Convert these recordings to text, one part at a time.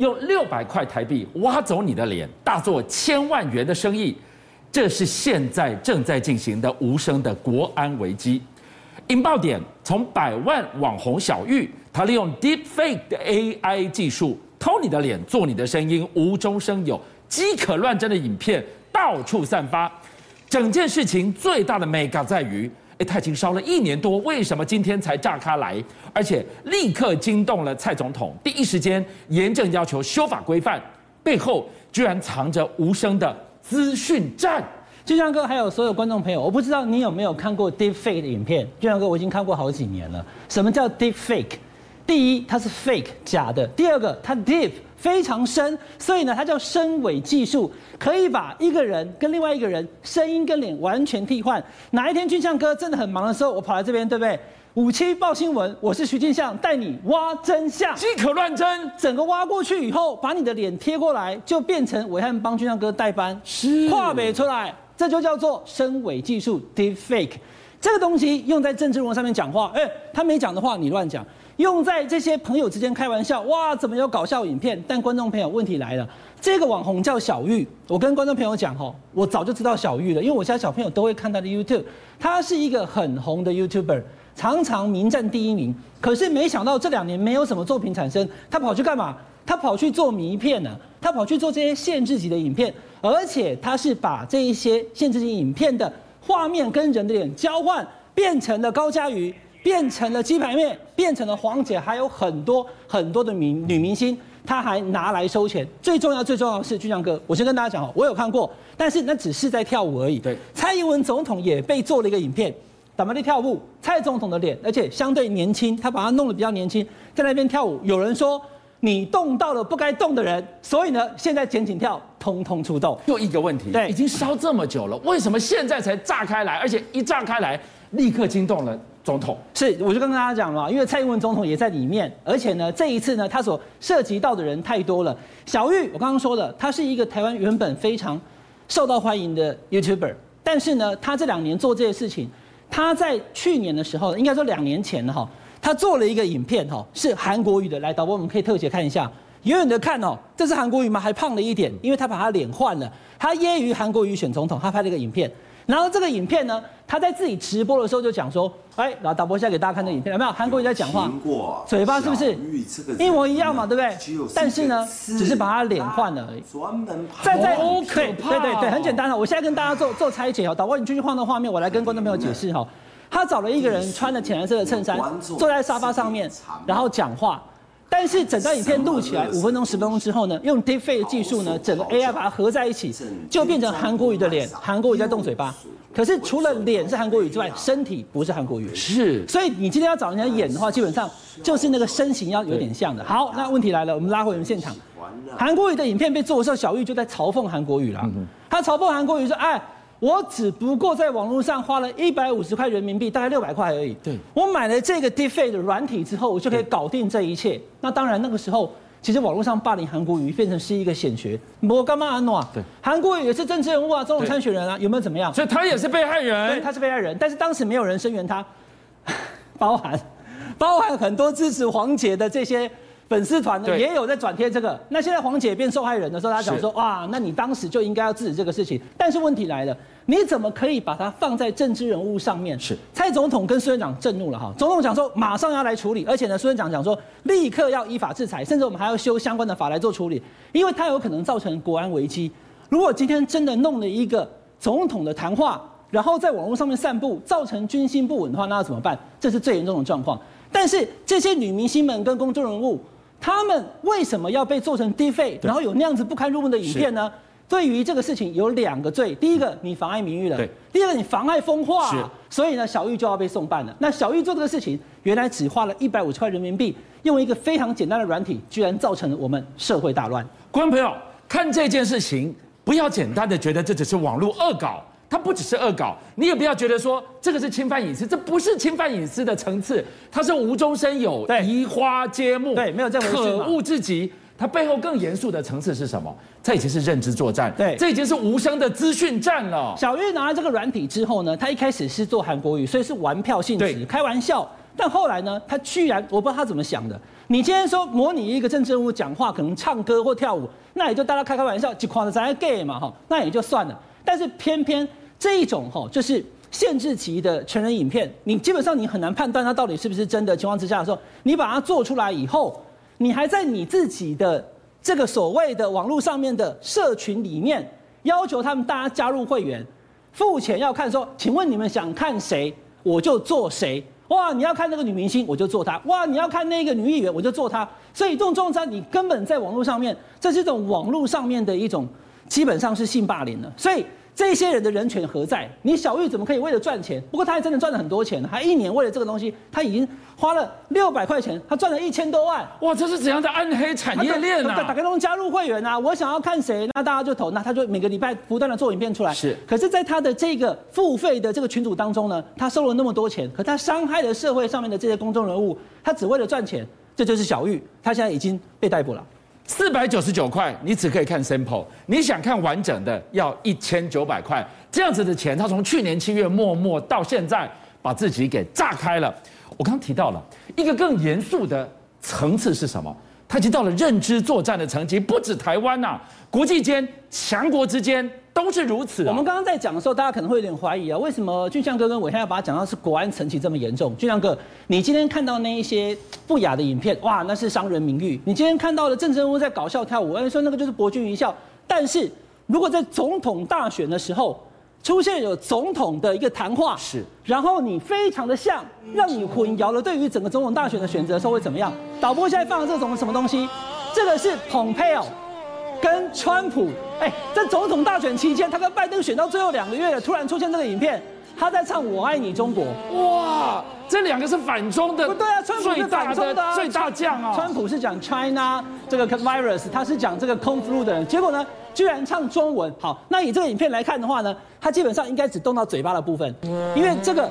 用六百块台币挖走你的脸，大做千万元的生意，这是现在正在进行的无声的国安危机。引爆点从百万网红小玉，他利用 Deepfake 的 AI 技术偷你的脸，做你的声音，无中生有、饥渴乱真的影片到处散发。整件事情最大的 mega 在于，哎，他已经烧了一年多，为什么今天才炸开来？而且立刻惊动了蔡总统，第一时间严正要求修法规范，背后居然藏着无声的资讯战。俊相哥，还有所有观众朋友，我不知道你有没有看过 Deepfake 的影片。俊相哥，我已经看过好几年了。什么叫 Deepfake？第一，它是 fake 假的；第二个，它 deep 非常深，所以呢，它叫深伪技术，可以把一个人跟另外一个人声音跟脸完全替换。哪一天俊相哥真的很忙的时候，我跑来这边，对不对？五七报新闻，我是徐俊相，带你挖真相。即可乱真，整个挖过去以后，把你的脸贴过来，就变成暐瀚帮俊相哥代班，是跨北出来。这就叫做深伪技术 （Deepfake）。这个东西用在政治人物上面讲话，哎，他没讲的话你乱讲；用在这些朋友之间开玩笑，哇，怎么有搞笑影片？但观众朋友，问题来了，这个网红叫小玉，我跟观众朋友讲吼，我早就知道小玉了，因为我家小朋友都会看他的 YouTube，他是一个很红的 YouTuber，常常名占第一名。可是没想到这两年没有什么作品产生，他跑去干嘛？他跑去做迷片呢？他跑去做这些限制级的影片。而且他是把这一些限制级影片的画面跟人的脸交换，变成了高嘉瑜，变成了鸡排妹，变成了黄姐，还有很多很多的明女明星，她还拿来收钱。最重要最重要的是，俊相哥，我先跟大家讲哦，我有看过，但是那只是在跳舞而已。对，蔡英文总统也被做了一个影片，打扮的跳舞，蔡总统的脸，而且相对年轻，他把他弄得比较年轻，在那边跳舞。有人说。你动到了不该动的人，所以呢，现在剪紧跳，通通出动。又一个问题，对，已经烧这么久了，为什么现在才炸开来？而且一炸开来，立刻惊动了总统。是，我就跟大家讲了，因为蔡英文总统也在里面，而且呢，这一次呢，他所涉及到的人太多了。小玉，我刚刚说了，他是一个台湾原本非常受到欢迎的 YouTuber，但是呢，他这两年做这些事情，他在去年的时候，应该说两年前了哈。他做了一个影片，哈，是韩国语的。来，导播，我们可以特写看一下，远远的看哦，这是韩国瑜吗？还胖了一点，因为他把他脸换了。他揶揄韩国瑜选总统，他拍了一个影片。然后这个影片呢，他在自己直播的时候就讲说，哎，然后导播现在给大家看这个影片，有没有？韩国瑜在讲话，嘴巴是不是一模一样嘛？对不对？但是呢，只是把他脸换了而已。专门在在 OK，对对对，很简单了。我现在跟大家做做拆解哦，导播你继续换到画面，我来跟观众朋友解释哈。他找了一个人穿了浅蓝色的衬衫，坐在沙发上面，然后讲话。但是整段影片录起来五分钟、十分钟之后呢，用 Deepfake 技术呢，整个 AI 把它合在一起，就变成韩国瑜的脸。韩国瑜在动嘴巴，可是除了脸是韩国瑜之外，身体不是韩国瑜。是，所以你今天要找人家演的话，基本上就是那个身形要有点像的。好，那问题来了，我们拉回我们现场。韩国瑜的影片被做的时候，小玉就在嘲讽韩国瑜了。他嘲讽韩国瑜说：“哎。”我只不过在网络上花了一百五十块人民币，大概六百块而已。对，我买了这个 Deepfake 的软体之后，我就可以搞定这一切。那当然，那个时候其实网络上霸凌韩国瑜变成是一个显学。我干嘛安诺啊？对，韩国瑜也是政治人物啊，总统参选人啊，有没有怎么样？所以他也是被害人。对，他是被害人，但是当时没有人声援他，包含包含很多支持黄姐的这些。粉丝团呢也有在转贴这个，那现在黄姐变受害人的时候，她讲说哇，那你当时就应该要制止这个事情。但是问题来了，你怎么可以把它放在政治人物上面？是蔡总统跟苏院长震怒了哈，总统讲说马上要来处理，而且呢，苏院长讲说立刻要依法制裁，甚至我们还要修相关的法来做处理，因为它有可能造成国安危机。如果今天真的弄了一个总统的谈话，然后在网络上面散布，造成军心不稳的话，那要怎么办？这是最严重的状况。但是这些女明星们跟公众人物。他们为什么要被做成 Deepfake，然后有那样子不堪入目的影片呢？对于这个事情有两个罪，第一个你妨碍名誉了，第二个你妨碍风化，所以呢，小玉就要被送办了。那小玉做这个事情，原来只花了一百五十块人民币，用一个非常简单的软体，居然造成了我们社会大乱。观众朋友，看这件事情，不要简单的觉得这只是网络恶搞。它不只是恶搞，你也不要觉得说这个是侵犯隐私，这不是侵犯隐私的层次，它是无中生有，移花接木，对，没有这回事，可恶至极。它背后更严肃的层次是什么？这已经是认知作战，对，这已经是无声的资讯战了。小玉拿了这个软体之后呢，他一开始是做韩国语，所以是玩票性质，开玩笑。但后来呢，他居然我不知道他怎么想的，你今天说模拟一个政治人物讲话，可能唱歌或跳舞，那也就大家开开玩笑，就夸的咱 gay 嘛哈，那也就算了。但是偏偏这一种哈，就是限制级的成人影片，你基本上你很难判断它到底是不是真的情况之下的时候，你把它做出来以后，你还在你自己的这个所谓的网络上面的社群里面，要求他们大家加入会员，付钱要看说，请问你们想看谁，我就做谁。哇，你要看那个女明星，我就做她。哇，你要看那个女演员，我就做她。所以这种状态，你根本在网络上面，这是一种网络上面的一种，基本上是性霸凌了。所以。这些人的人权何在？你小玉怎么可以为了赚钱？不过他还真的赚了很多钱，还一年为了这个东西，他已经花了六百块钱，他赚了一千多万。哇，这是怎样的暗黑产业链啊？打开通加入会员啊，我想要看谁，那大家就投，那他就每个礼拜不断的做影片出来。是。可是，在他的这个付费的这个群组当中呢，他收了那么多钱，可他伤害了社会上面的这些公众人物，他只为了赚钱，这就是小玉，他现在已经被逮捕了。四百九十九块，你只可以看 simple 你想看完整的要一千九百块。这样子的钱，他从去年七月默默到现在，把自己给炸开了。我刚刚提到了一个更严肃的层次是什么？他已经到了认知作战的层级，不止台湾呐、啊，国际间强国之间都是如此、啊。我们刚刚在讲的时候，大家可能会有点怀疑啊，为什么俊相哥跟暐瀚要把它讲到是国安层级这么严重？俊相哥，你今天看到那一些不雅的影片，哇，那是伤人名誉。你今天看到的政治人物在搞笑跳舞，说那个就是博君一笑。但是如果在总统大选的时候，出现有总统的一个谈话，是，然后你非常的像，让你混淆了对于整个总统大选的选择的时候会怎么样？导播现在放的这种什么东西？这个是蓬佩奥跟川普，哎，在总统大选期间，他跟拜登选到最后两个月了，突然出现这个影片，他在唱《我爱你中国》。哇，这两个是反中的，不对啊，川普是反中的最大将啊。川普是讲 China 这个 virus，他是讲这个 Kung Flu 的人，结果呢？居然唱中文，好，那以这个影片来看的话呢，他基本上应该只动到嘴巴的部分，因为这个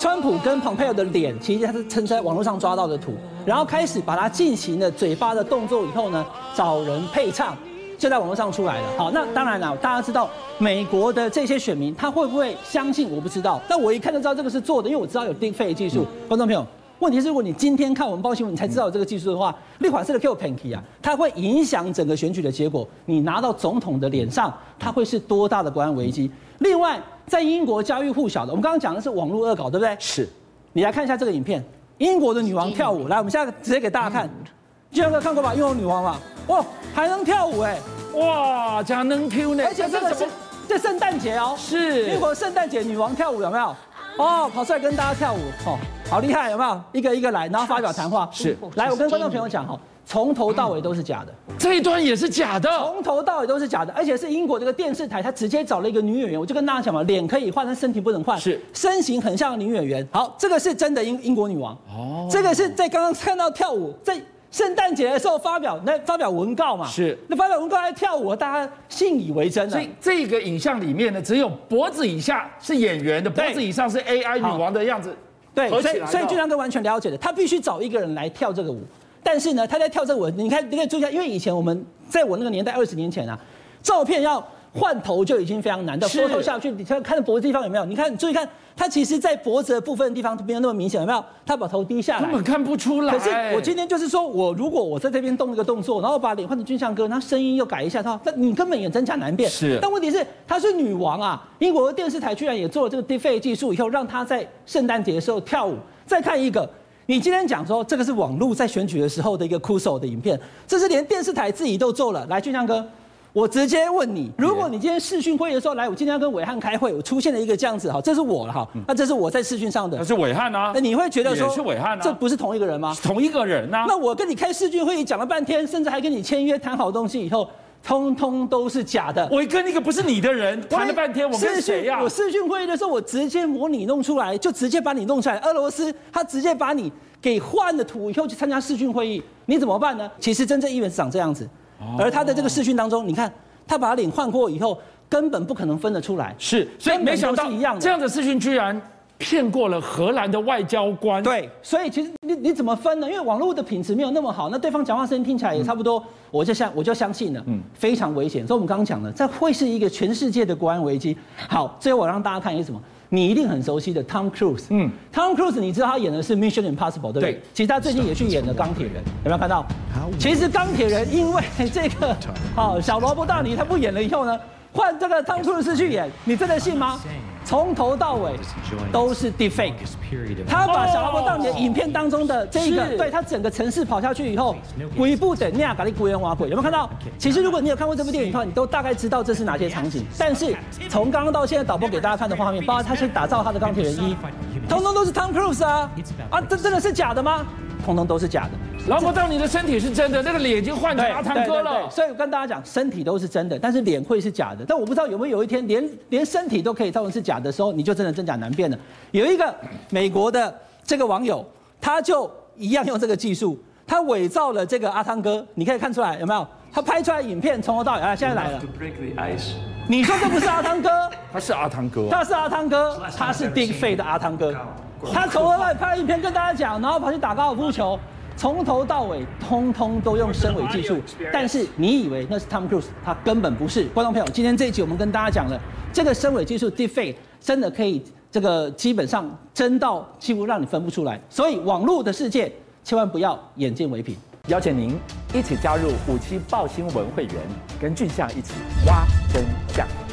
川普跟蓬佩奥的脸，其实他是曾在网络上抓到的图，然后开始把它进行了嘴巴的动作以后呢，找人配唱，就在网络上出来了。好，那当然了，大家知道美国的这些选民他会不会相信？我不知道，但我一看就知道这个是做的，因为我知道有 deepfake 技术，观众朋友。问题是，如果你今天看我们报新闻，你才知道有这个技术的话，立法式的 Q Panky 啊，它会影响整个选举的结果。你拿到总统的脸上，它会是多大的国安危机？另外，在英国家喻户晓的，我们刚刚讲的是网络恶搞，对不对？是。你来看一下这个影片，英国的女王跳舞。来，我们现在直接给大家看。俊相哥看过吧？英国女王嘛，哇，还能跳舞哎，哇，这样能 Q 呢？而且这个是这圣诞节哦，是英国圣诞节女王跳舞有没有？哦，跑出来跟大家跳舞，哦，好厉害，有没有？一个一个来，然后发表谈话。是，来，我跟观众朋友讲哈，从头到尾都是假的，这一段也是假的，从头到尾都是假的，而且是英国这个电视台，他直接找了一个女演员，我就跟大家讲嘛，脸可以换，但身体不能换，是，身形很像女演员。好，这个是真的英英国女王，哦，这个是在刚刚看到跳舞，在。圣诞节的时候发表那发表文告嘛，是那发表文告还跳舞，大家信以为真。所以这个影像里面呢，只有脖子以下是演员的，脖子以上是 AI 女王的样子。对，所以所以俊相哥完全了解的，他必须找一个人来跳这个舞。但是呢，他在跳这个舞，你看你可以注意一下，因为以前我们在我那个年代二十年前啊，照片要。换头就已经非常难的，缩头下去，你看看脖子地方有没有？你看，你注意看，他其实，在脖子的部分的地方没有那么明显，有没有？他把头低下来，根本看不出来。可是我今天就是说，我如果我在这边动一个动作，然后把脸换成军相哥，那声音又改一下，他，那你根本也真假难辨。是。但问题是，她是女王啊！英国的电视台居然也做了这个 deepfake 技术，以后让她在圣诞节的时候跳舞。再看一个，你今天讲说这个是网络在选举的时候的一个酷手的影片，这是连电视台自己都做了。来，俊相哥。我直接问你，如果你今天视讯会议的时候来，我今天要跟伟汉开会，我出现了一个这样子哈，这是我了哈，那这是我在视讯上的，那是伟汉啊，那你会觉得说是伟汉啊，这不是同一个人吗？同一个人啊。那我跟你开视讯会议讲了半天，甚至还跟你签约谈好东西以后，通通都是假的。我跟那个不是你的人谈了半天，我跟谁呀？我视讯会议的时候，我直接模拟弄出来，就直接把你弄出来。俄罗斯他直接把你给换了图以后去参加视讯会议，你怎么办呢？其实真正议员是长这样子，而他的这个视讯当中，你看。他把脸换过以后，根本不可能分得出来。是，所以没想到这样的视讯居然骗过了荷兰的外交官。对，所以其实你你怎么分呢？因为网络的品质没有那么好，那对方讲话声音听起来也差不多，我就相我就相信了。嗯，非常危险。所以我们刚刚讲了，这会是一个全世界的国安危机。好，最后我让大家看一个什么？你一定很熟悉的 Tom Cruise。嗯，Tom Cruise，你知道他演的是 Mission Impossible，对不对？对。其实他最近也去演了钢铁人，有没有看到？其实钢铁人因为这个，好小罗伯特·道尼他不演了以后呢，换这个 Tom Cruise 去演，你真的信吗？从头到尾都是 deepfake，他把小罗伯当年影片当中的这个，对他整个城市跑下去以后，鬼步的那样搞的鬼人挖鬼，有没有看到？其实如果你有看过这部电影的话，你都大概知道这是哪些场景。但是从刚刚到现在导播给大家看的画面，包括他去打造他的钢铁人一，通通都是 Tom Cruise 啊。啊，这真的是假的吗？通通都是假的。劳勃道你的身体是真的，那个脸已经换成阿汤哥了。所以我跟大家讲，身体都是真的，但是脸会是假的。但我不知道有没有有一天，连连身体都可以造成是假的时候，你就真的真假难辨了。有一个美国的这个网友，他就一样用这个技术，他伪造了这个阿汤哥。你可以看出来有没有？他拍出来影片从头到尾，啊，现在来了。你说这不是阿汤哥？他是阿汤哥。他是阿汤哥，他是 deepfake 的阿汤哥。他从头到尾拍一篇跟大家讲，然后跑去打高尔夫球。从头到尾，通通都用深伪技术，但是你以为那是 Tom Cruise，他根本不是。观众朋友，今天这一集我们跟大家讲了，这个深伪技术 Deepfake 真的可以，这个基本上真到几乎让你分不出来。所以网络的世界千万不要眼见为凭。邀请您一起加入五七报新闻会员，跟俊相一起挖真相。